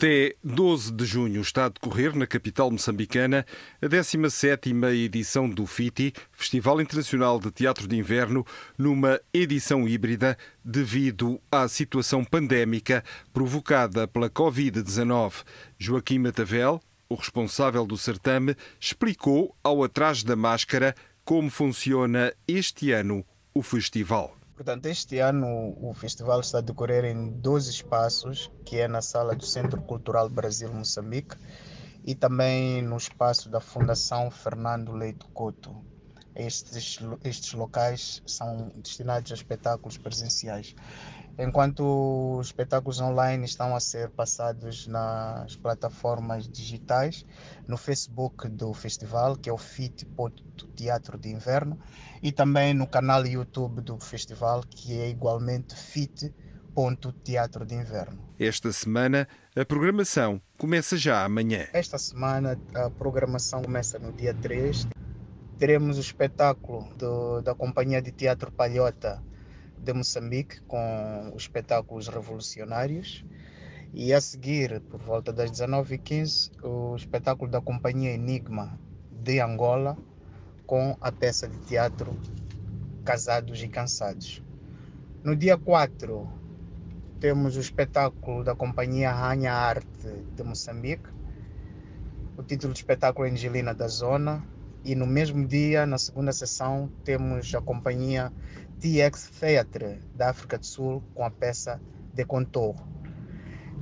Até 12 de junho está a decorrer na capital moçambicana a 17ª edição do FITI, Festival Internacional de Teatro de Inverno, numa edição híbrida devido à situação pandémica provocada pela Covid-19. Joaquim Matavel, o responsável do certame, explicou ao Atrás da Máscara como funciona este ano o festival. Portanto, este ano o festival está a decorrer em dois espaços, que é na sala do Centro Cultural Brasil Moçambique e também no espaço da Fundação Fernando Leite Couto. Estes, estes locais são destinados a espetáculos presenciais enquanto os espetáculos online estão a ser passados nas plataformas digitais, no Facebook do festival, que é o FIT Teatro de Inverno, e também no canal YouTube do festival, que é igualmente FIT Teatro de Inverno. Esta semana a programação começa já amanhã. Esta semana a programação começa no dia 3. Teremos o espetáculo do, da Companhia de Teatro Palhota de Moçambique com os espetáculos revolucionários. E a seguir, por volta das 19h15, o espetáculo da Companhia Enigma de Angola com a peça de teatro Casados e Cansados. No dia 4, temos o espetáculo da Companhia Rainha Arte de Moçambique. O título do espetáculo é Angelina da Zona. E no mesmo dia, na segunda sessão, temos a Companhia TX Theatre da África do Sul com a peça De Contour.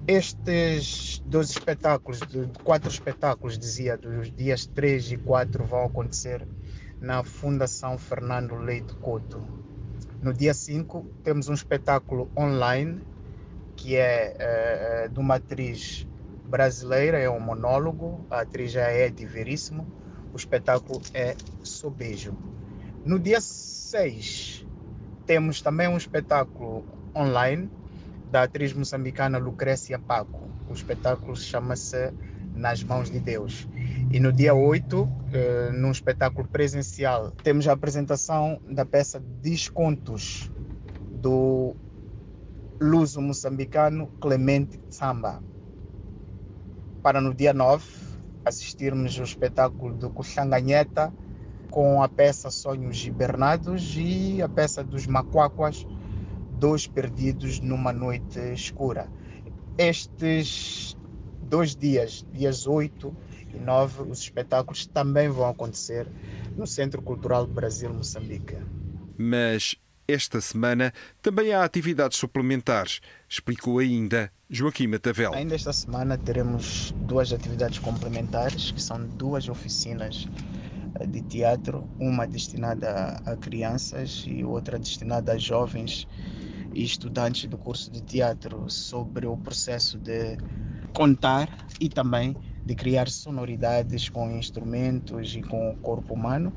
Estes dois espetáculos, quatro espetáculos, dizia, dos dias 3 e 4 vão acontecer na Fundação Fernando Leite Couto. No dia 5 temos um espetáculo online que é, é de uma atriz brasileira, é um monólogo, a atriz é Edi Veríssimo, o espetáculo é Sobejo. No dia 6 temos também um espetáculo online da atriz moçambicana Lucrécia Paco. O espetáculo chama-se Nas Mãos de Deus. E no dia 8, eh, num espetáculo presencial, temos a apresentação da peça Descontos do luso moçambicano Clemente Samba. Para no dia 9, assistirmos o espetáculo do Cuxanganheta com a peça Sonhos Hibernados e a peça dos Macuacuas, Dois Perdidos numa Noite Escura. Estes dois dias, dias 8 e 9, os espetáculos também vão acontecer no Centro Cultural Brasil Moçambique. Mas esta semana também há atividades suplementares, explicou ainda Joaquim Matavel. Ainda esta semana teremos duas atividades complementares, que são duas oficinas de teatro, uma destinada a crianças e outra destinada a jovens e estudantes do curso de teatro sobre o processo de contar e também de criar sonoridades com instrumentos e com o corpo humano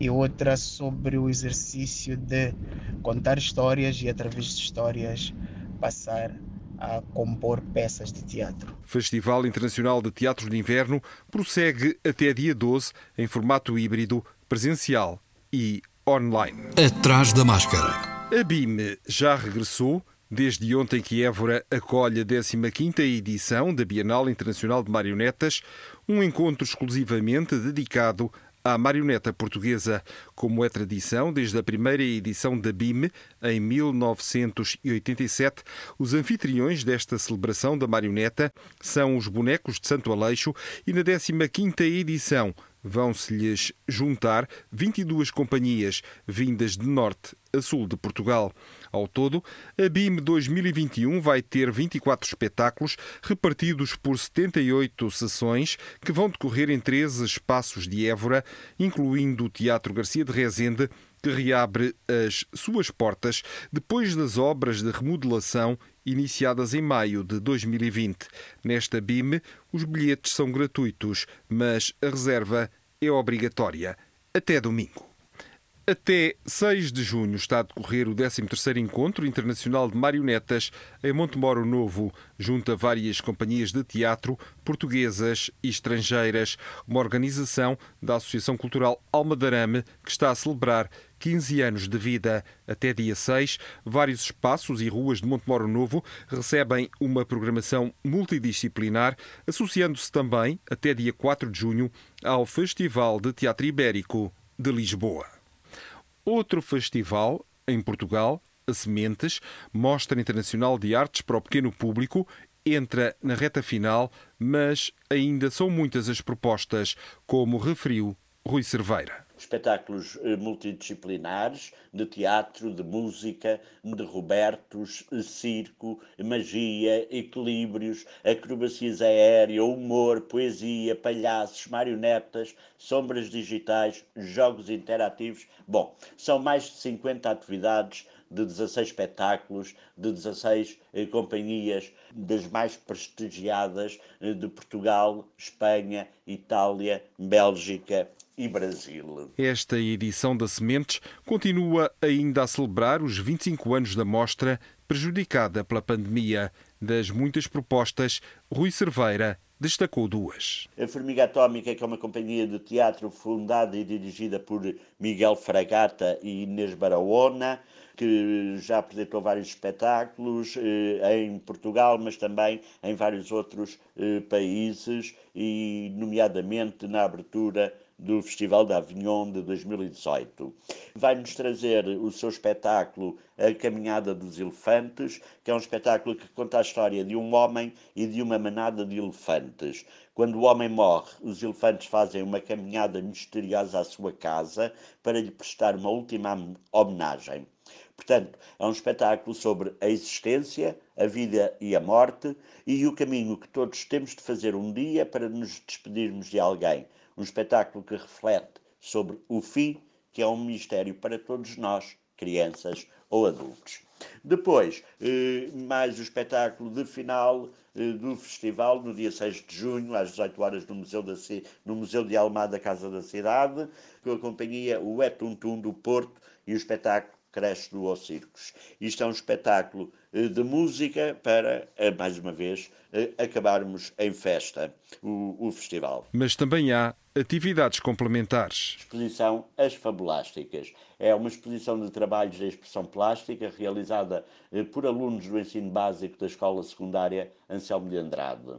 e outra sobre o exercício de contar histórias e através de histórias passar a compor peças de teatro. Festival Internacional de Teatro de Inverno prossegue até dia 12 em formato híbrido, presencial e online. Atrás da máscara. A BIM já regressou. Desde ontem que Évora acolhe a 15ª edição da Bienal Internacional de Marionetas, um encontro exclusivamente dedicado à marioneta portuguesa, como é tradição desde a primeira edição da BIM, em 1987. Os anfitriões desta celebração da marioneta são os bonecos de Santo Aleixo e na 15ª edição Vão-se-lhes juntar 22 companhias vindas de norte a sul de Portugal. Ao todo, a BIM 2021 vai ter 24 espetáculos repartidos por 78 sessões que vão decorrer em 13 espaços de Évora, incluindo o Teatro Garcia de Rezende, que reabre as suas portas depois das obras de remodelação iniciadas em maio de 2020. Nesta BIM, os bilhetes são gratuitos, mas a reserva é obrigatória até domingo. Até 6 de junho está a decorrer o 13º Encontro Internacional de Marionetas em Montemoro Novo, junto a várias companhias de teatro portuguesas e estrangeiras, uma organização da Associação Cultural Almadarame que está a celebrar 15 anos de vida. Até dia 6, vários espaços e ruas de Montemoro Novo recebem uma programação multidisciplinar, associando-se também, até dia 4 de junho, ao Festival de Teatro Ibérico de Lisboa. Outro festival, em Portugal, a Sementes, Mostra Internacional de Artes para o Pequeno Público, entra na reta final, mas ainda são muitas as propostas, como referiu Rui Cerveira espetáculos eh, multidisciplinares de teatro, de música, de Robertos, eh, circo, magia, equilíbrios, acrobacias aéreas, humor, poesia, palhaços, marionetas, sombras digitais, jogos interativos. Bom, são mais de 50 atividades de 16 espetáculos, de 16 eh, companhias das mais prestigiadas eh, de Portugal, Espanha, Itália, Bélgica e Brasil. Esta edição da Sementes continua ainda a celebrar os 25 anos da mostra, prejudicada pela pandemia. Das muitas propostas, Rui Cerveira destacou duas. A Formiga Atómica, que é uma companhia de teatro fundada e dirigida por Miguel Fragata e Inês Barahona, que já apresentou vários espetáculos eh, em Portugal, mas também em vários outros eh, países, e nomeadamente na abertura do Festival de Avignon de 2018. Vai-nos trazer o seu espetáculo A Caminhada dos Elefantes, que é um espetáculo que conta a história de um homem e de uma manada de elefantes. Quando o homem morre, os elefantes fazem uma caminhada misteriosa à sua casa para lhe prestar uma última homenagem. Portanto, é um espetáculo sobre a existência, a vida e a morte e o caminho que todos temos de fazer um dia para nos despedirmos de alguém um espetáculo que reflete sobre o fim, que é um mistério para todos nós, crianças ou adultos. Depois, eh, mais o espetáculo de final eh, do festival, no dia 6 de junho, às 18 horas, no Museu, da, no Museu de Almada, Casa da Cidade, com a companhia O Etuntum do Porto e o espetáculo Cresce do O Circos. Isto é um espetáculo eh, de música para, mais uma vez, acabarmos em festa o, o festival. Mas também há atividades complementares. Exposição As Fabulásticas. É uma exposição de trabalhos de expressão plástica realizada eh, por alunos do ensino básico da Escola Secundária Anselmo de Andrade.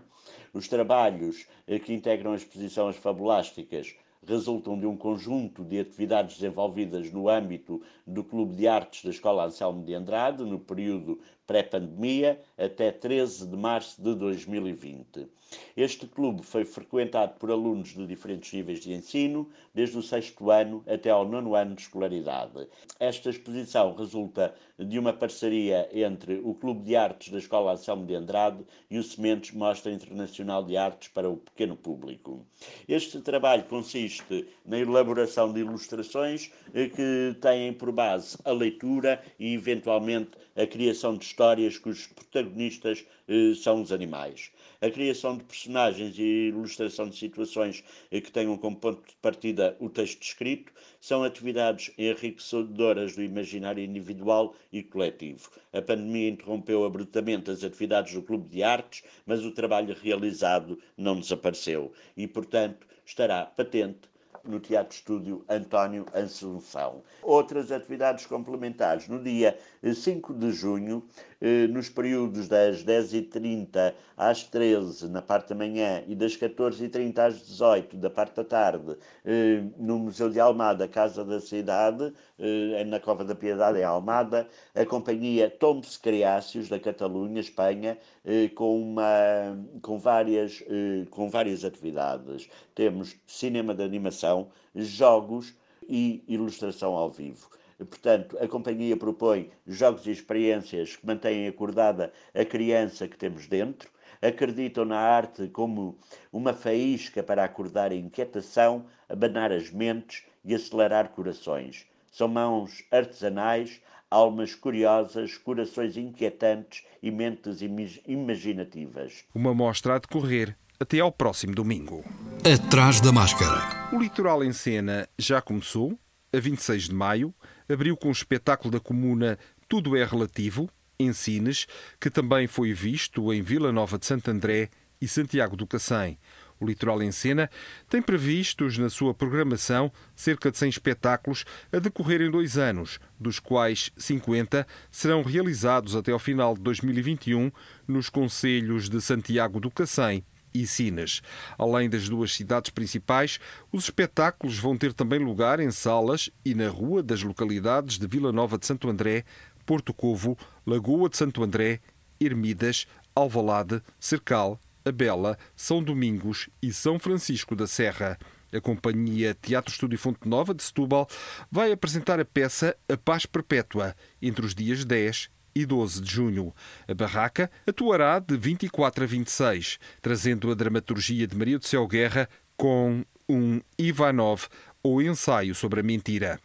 Os trabalhos eh, que integram a exposição As Fabulásticas resultam de um conjunto de atividades desenvolvidas no âmbito do Clube de Artes da Escola Anselmo de Andrade, no período pré-pandemia, até 13 de março de 2020. Este clube foi frequentado por alunos de diferentes níveis de ensino, desde o sexto ano até ao nono ano de escolaridade. Esta exposição resulta de uma parceria entre o Clube de Artes da Escola Anselmo de Andrade e o Sementes Mostra Internacional de Artes para o Pequeno Público. Este trabalho consiste na elaboração de ilustrações eh, que têm por base a leitura e, eventualmente, a criação de histórias cujos protagonistas eh, são os animais. A criação de personagens e ilustração de situações eh, que tenham como ponto de partida o texto escrito são atividades enriquecedoras do imaginário individual e coletivo. A pandemia interrompeu abruptamente as atividades do Clube de Artes, mas o trabalho realizado não desapareceu e, portanto, estará patente no Teatro Estúdio António Assunção. Outras atividades complementares. No dia 5 de junho, nos períodos das 10h30 às 13 na parte da manhã e das 14h30 às 18 da parte da tarde, eh, no Museu de Almada, Casa da Cidade, eh, na Cova da Piedade, em Almada, a companhia Tombs Criáceos, da Catalunha, Espanha, com, uma, com, várias, com várias atividades. Temos cinema de animação, jogos e ilustração ao vivo. Portanto, a companhia propõe jogos e experiências que mantêm acordada a criança que temos dentro, acreditam na arte como uma faísca para acordar a inquietação, abanar as mentes e acelerar corações. São mãos artesanais, almas curiosas, corações inquietantes e mentes imaginativas. Uma mostra a decorrer até ao próximo domingo. Atrás da máscara. O Litoral em Cena já começou, a 26 de maio, abriu com o espetáculo da comuna Tudo é Relativo, em Sines, que também foi visto em Vila Nova de Santo André e Santiago do Cacém. O Litoral em Cena tem previstos na sua programação cerca de 100 espetáculos a decorrer em dois anos, dos quais 50 serão realizados até ao final de 2021 nos concelhos de Santiago do Cacém e Sines. Além das duas cidades principais, os espetáculos vão ter também lugar em salas e na rua das localidades de Vila Nova de Santo André, Porto Covo, Lagoa de Santo André, Ermidas, Alvalade, Cercal, Abela, São Domingos e São Francisco da Serra. A companhia Teatro Estúdio Fonte Nova de Setúbal vai apresentar a peça A Paz Perpétua entre os dias 10 e 12 de junho. A barraca atuará de 24 a 26, trazendo a dramaturgia de Maria do Céu Guerra com um Ivanov ou ensaio sobre a mentira.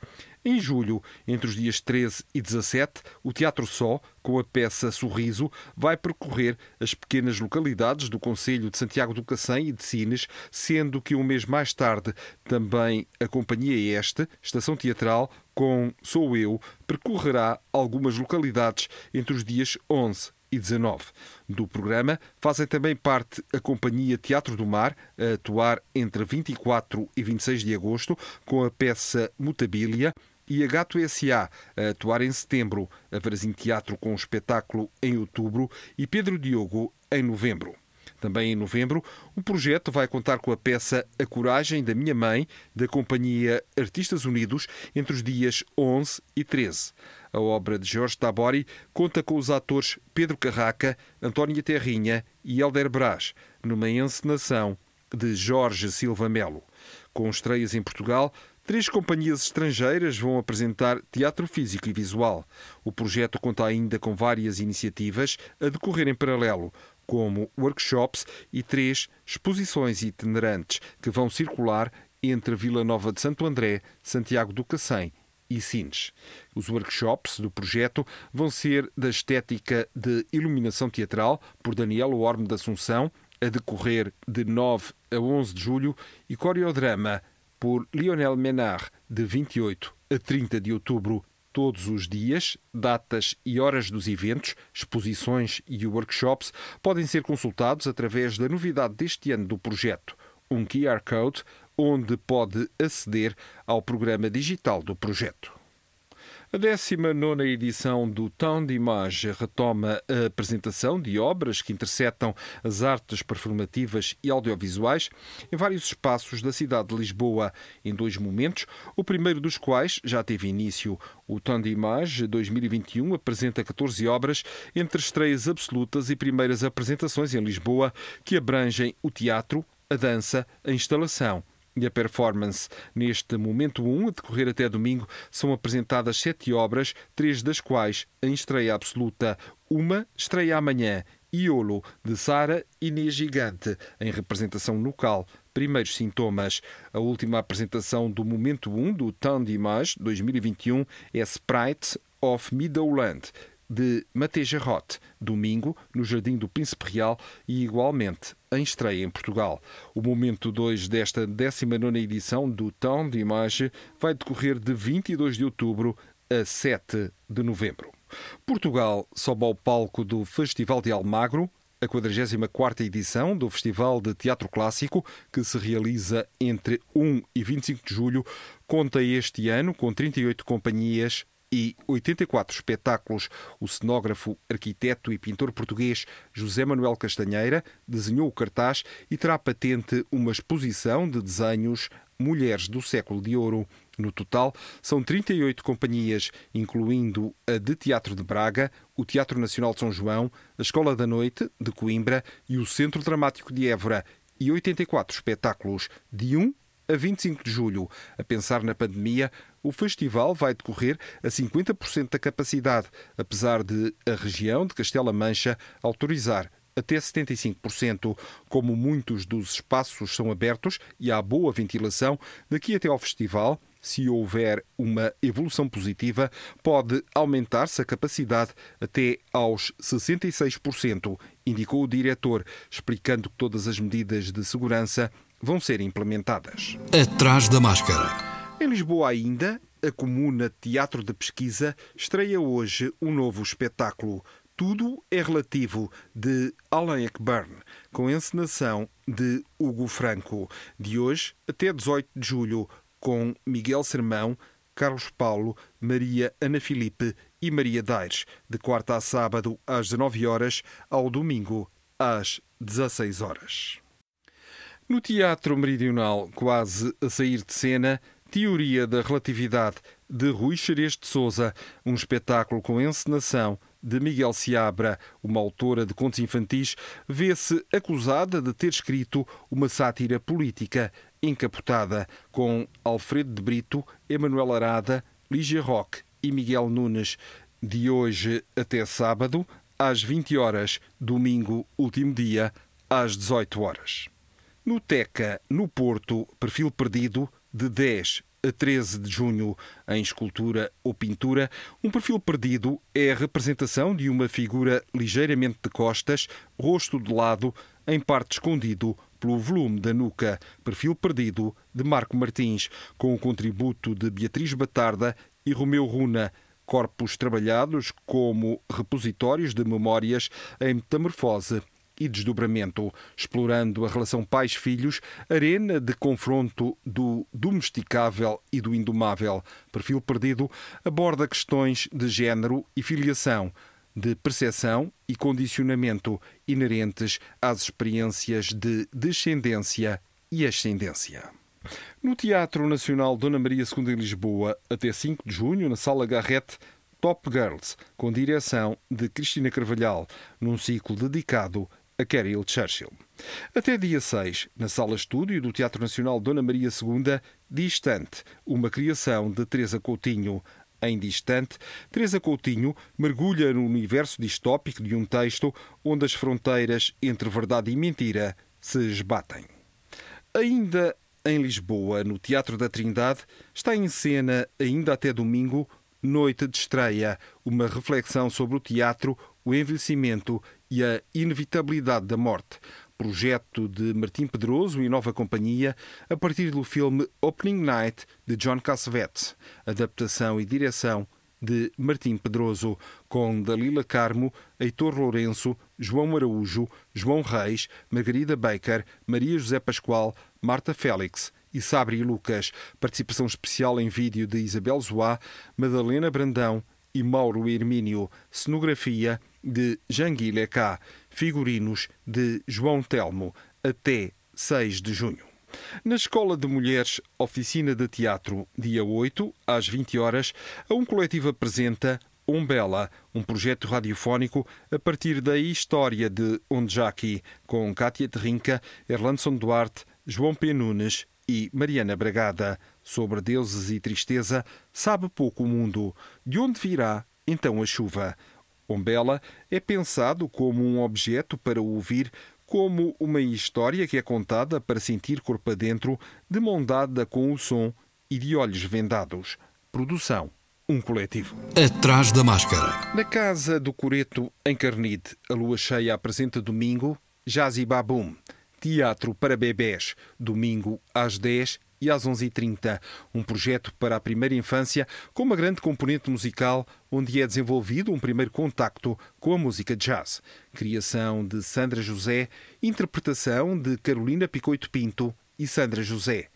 Em julho, entre os dias 13 e 17, o Teatro Só, com a peça Sorriso, vai percorrer as pequenas localidades do Conselho de Santiago do Cacém e de Sines, sendo que um mês mais tarde também a Companhia Este, estação teatral, com Sou Eu, percorrerá algumas localidades entre os dias 11 e 19. Do programa fazem também parte a Companhia Teatro do Mar, a atuar entre 24 e 26 de agosto, com a peça Mutabilia, e a Gato S.A. a atuar em setembro, a Varazim Teatro com um espetáculo em outubro e Pedro Diogo em novembro. Também em novembro, o projeto vai contar com a peça A Coragem da Minha Mãe, da companhia Artistas Unidos, entre os dias 11 e 13. A obra de Jorge Tabori conta com os atores Pedro Carraca, Antónia Terrinha e Helder Brás, numa encenação de Jorge Silva Melo. Com estreias em Portugal, Três companhias estrangeiras vão apresentar teatro físico e visual. O projeto conta ainda com várias iniciativas a decorrer em paralelo, como workshops e três exposições itinerantes que vão circular entre Vila Nova de Santo André, Santiago do Cacém e Sines. Os workshops do projeto vão ser da estética de iluminação teatral por Daniel Orme da Assunção, a decorrer de 9 a 11 de julho, e coreodrama por Lionel Menard, de 28 a 30 de outubro. Todos os dias, datas e horas dos eventos, exposições e workshops podem ser consultados através da novidade deste ano do projeto, um QR Code onde pode aceder ao programa digital do projeto. A 19 edição do Tão de Image retoma a apresentação de obras que interceptam as artes performativas e audiovisuais em vários espaços da cidade de Lisboa, em dois momentos, o primeiro dos quais já teve início. O Tão de Image 2021 apresenta 14 obras, entre estreias absolutas e primeiras apresentações em Lisboa, que abrangem o teatro, a dança, a instalação e a performance. Neste momento 1, a decorrer até domingo, são apresentadas sete obras, três das quais em estreia absoluta. Uma estreia amanhã, Iolo, de Sara Inês Gigante, em representação local. Primeiros sintomas. A última apresentação do Momento 1 do Temps d'Image 2021 é Sprite of Meadowland, de Mateja Roth, domingo, no Jardim do Príncipe Real e igualmente em estreia em Portugal. O momento 2 desta 19 edição do Tão de Imagem vai decorrer de 22 de outubro a 7 de novembro. Portugal sobe ao palco do Festival de Almagro a 44ª edição do Festival de Teatro Clássico, que se realiza entre 1 e 25 de julho, conta este ano com 38 companhias e 84 espetáculos. O cenógrafo, arquiteto e pintor português José Manuel Castanheira desenhou o cartaz e terá patente uma exposição de desenhos Mulheres do Século de Ouro. No total, são 38 companhias, incluindo a de Teatro de Braga, o Teatro Nacional de São João, a Escola da Noite de Coimbra e o Centro Dramático de Évora, e 84 espetáculos, de 1 a 25 de julho. A pensar na pandemia, o festival vai decorrer a 50% da capacidade, apesar de a região de Castela Mancha autorizar até 75%. Como muitos dos espaços são abertos e há boa ventilação, daqui até ao festival, se houver uma evolução positiva, pode aumentar-se a capacidade até aos 66%, indicou o diretor, explicando que todas as medidas de segurança vão ser implementadas. Atrás da máscara. Em Lisboa ainda, a Comuna Teatro de Pesquisa estreia hoje um novo espetáculo. Tudo é relativo, de Alan Eckburn, com encenação de Hugo Franco, de hoje até 18 de julho, com Miguel Sermão, Carlos Paulo, Maria Ana Filipe e Maria Daires, de quarta a sábado às 19 horas, ao domingo às 16 horas. No Teatro Meridional, quase a sair de cena, Teoria da Relatividade, de Rui Xerez de Souza, um espetáculo com encenação de Miguel Seabra, uma autora de contos infantis, vê-se acusada de ter escrito uma sátira política encapotada, com Alfredo de Brito, Emanuel Arada, Lígia Roque e Miguel Nunes, de hoje até sábado, às 20 horas, domingo, último dia, às 18 horas. No Teca, no Porto, perfil perdido, de 10 a 13 de junho, em escultura ou pintura, um perfil perdido é a representação de uma figura ligeiramente de costas, rosto de lado, em parte escondido pelo volume da nuca. Perfil perdido de Marco Martins, com o contributo de Beatriz Batarda e Romeu Runa. Corpos trabalhados como repositórios de memórias em metamorfose e desdobramento, explorando a relação pais-filhos, arena de confronto do domesticável e do indomável. Perfil Perdido aborda questões de género e filiação, de percepção e condicionamento inerentes às experiências de descendência e ascendência. No Teatro Nacional Dona Maria II em Lisboa, até 5 de junho, na Sala Garrett, Top Girls, com direção de Cristina Carvalhal, num ciclo dedicado a Carol Churchill. Até dia 6, na Sala Estúdio do Teatro Nacional Dona Maria II, Distante, uma criação de Teresa Coutinho. Em Distante, Teresa Coutinho mergulha no universo distópico de um texto onde as fronteiras entre verdade e mentira se esbatem. Ainda em Lisboa, no Teatro da Trindade, está em cena, ainda até domingo, Noite de Estreia, uma reflexão sobre o teatro, o envelhecimento e a inevitabilidade da morte. Projeto de Martim Pedroso e Nova Companhia, a partir do filme Opening Night de John Cassavetes, adaptação e direção de Martim Pedroso, com Dalila Carmo, Heitor Lourenço, João Araújo, João Reis, Margarida Baker, Maria José Pascoal, Marta Félix e Sabri Lucas. Participação especial em vídeo de Isabel Zoá, Madalena Brandão e Mauro Hermínio. Cenografia de Janguile K. Figurinos de João Telmo. Até 6 de junho. Na Escola de Mulheres, oficina de teatro, dia 8, às 20 horas, a um coletivo apresenta Umbela, um projeto radiofónico a partir da história de Ondjaki, com Kátia Terrinca, Erlandson Duarte, João P. Nunes e Mariana Bragada. Sobre deuses e tristeza, sabe pouco o mundo. De onde virá então a chuva? Ombela é pensado como um objeto para ouvir, como uma história que é contada para sentir corpo adentro, de mão dada com o som e de olhos vendados. Produção. Um coletivo. Atrás da máscara. Na casa do Coreto, em Carnide, a lua cheia apresenta domingo Jazi Babum, teatro para bebés, domingo às 10 e às 11h30. Um projeto para a primeira infância com uma grande componente musical, onde é desenvolvido um primeiro contacto com a música jazz. Criação de Sandra José, interpretação de Carolina Picoito Pinto e Sandra José.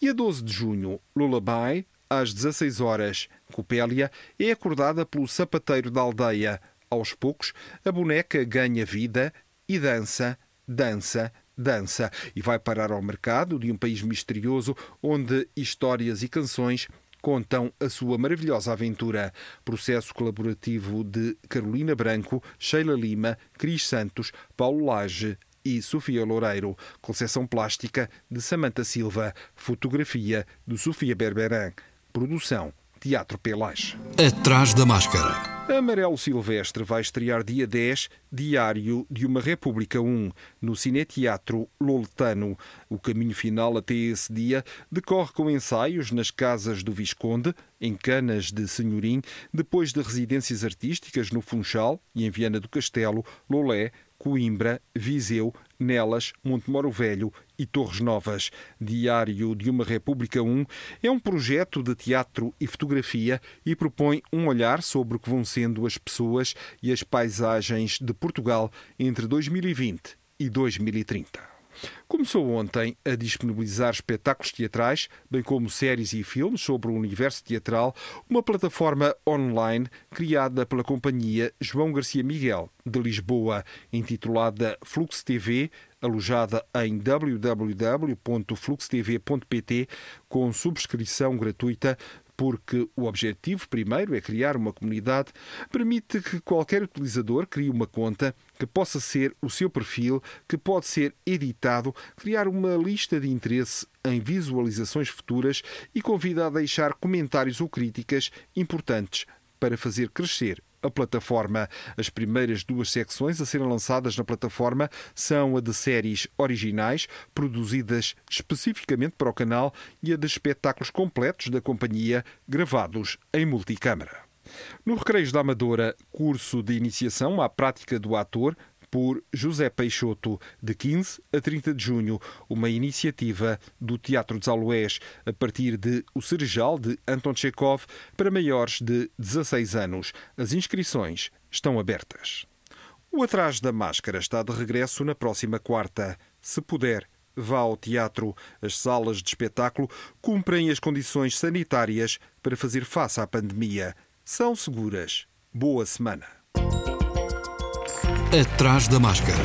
E a 12 de junho, Lullaby, às 16 horas, Copélia é acordada pelo sapateiro da aldeia. Aos poucos, a boneca ganha vida e dança, dança, dança e vai parar ao mercado de um país misterioso onde histórias e canções contam a sua maravilhosa aventura. Processo colaborativo de Carolina Branco, Sheila Lima, Cris Santos, Paulo Lage e Sofia Loureiro. Concessão plástica de Samanta Silva. Fotografia de Sofia Berberan. Produção Teatro Pelage. Atrás da máscara. Amarelo Silvestre vai estrear dia 10, Diário de uma República 1, no Cineteatro Loletano. O caminho final até esse dia decorre com ensaios nas casas do Visconde, em Canas de Senhorim, depois de residências artísticas no Funchal e em Viana do Castelo, Lolé, Coimbra, Viseu, Nelas, Montemoro Velho e Torres Novas. Diário de uma República 1 é um projeto de teatro e fotografia e propõe um olhar sobre o que vão sendo as pessoas e as paisagens de Portugal entre 2020 e 2030. Começou ontem a disponibilizar espetáculos teatrais, bem como séries e filmes sobre o universo teatral, uma plataforma online criada pela companhia João Garcia Miguel, de Lisboa, intitulada Flux TV, alojada em www.fluxtv.pt, com subscrição gratuita porque o objetivo primeiro é criar uma comunidade, permite que qualquer utilizador crie uma conta que possa ser o seu perfil, que pode ser editado, criar uma lista de interesse em visualizações futuras e convida a deixar comentários ou críticas importantes para fazer crescer a plataforma. As primeiras duas secções a serem lançadas na plataforma são a de séries originais, produzidas especificamente para o canal, e a de espetáculos completos da companhia, gravados em multicâmara. No Recreios da Amadora, curso de iniciação à prática do ator, por José Peixoto, de 15 a 30 de junho, uma iniciativa do Teatro dos Aloés a partir de O Cerejal de Anton Chekhov para maiores de 16 anos. As inscrições estão abertas. O Atrás da Máscara está de regresso na próxima quarta. Se puder, vá ao teatro. As salas de espetáculo cumprem as condições sanitárias para fazer face à pandemia. São seguras. Boa semana. Atrás da máscara.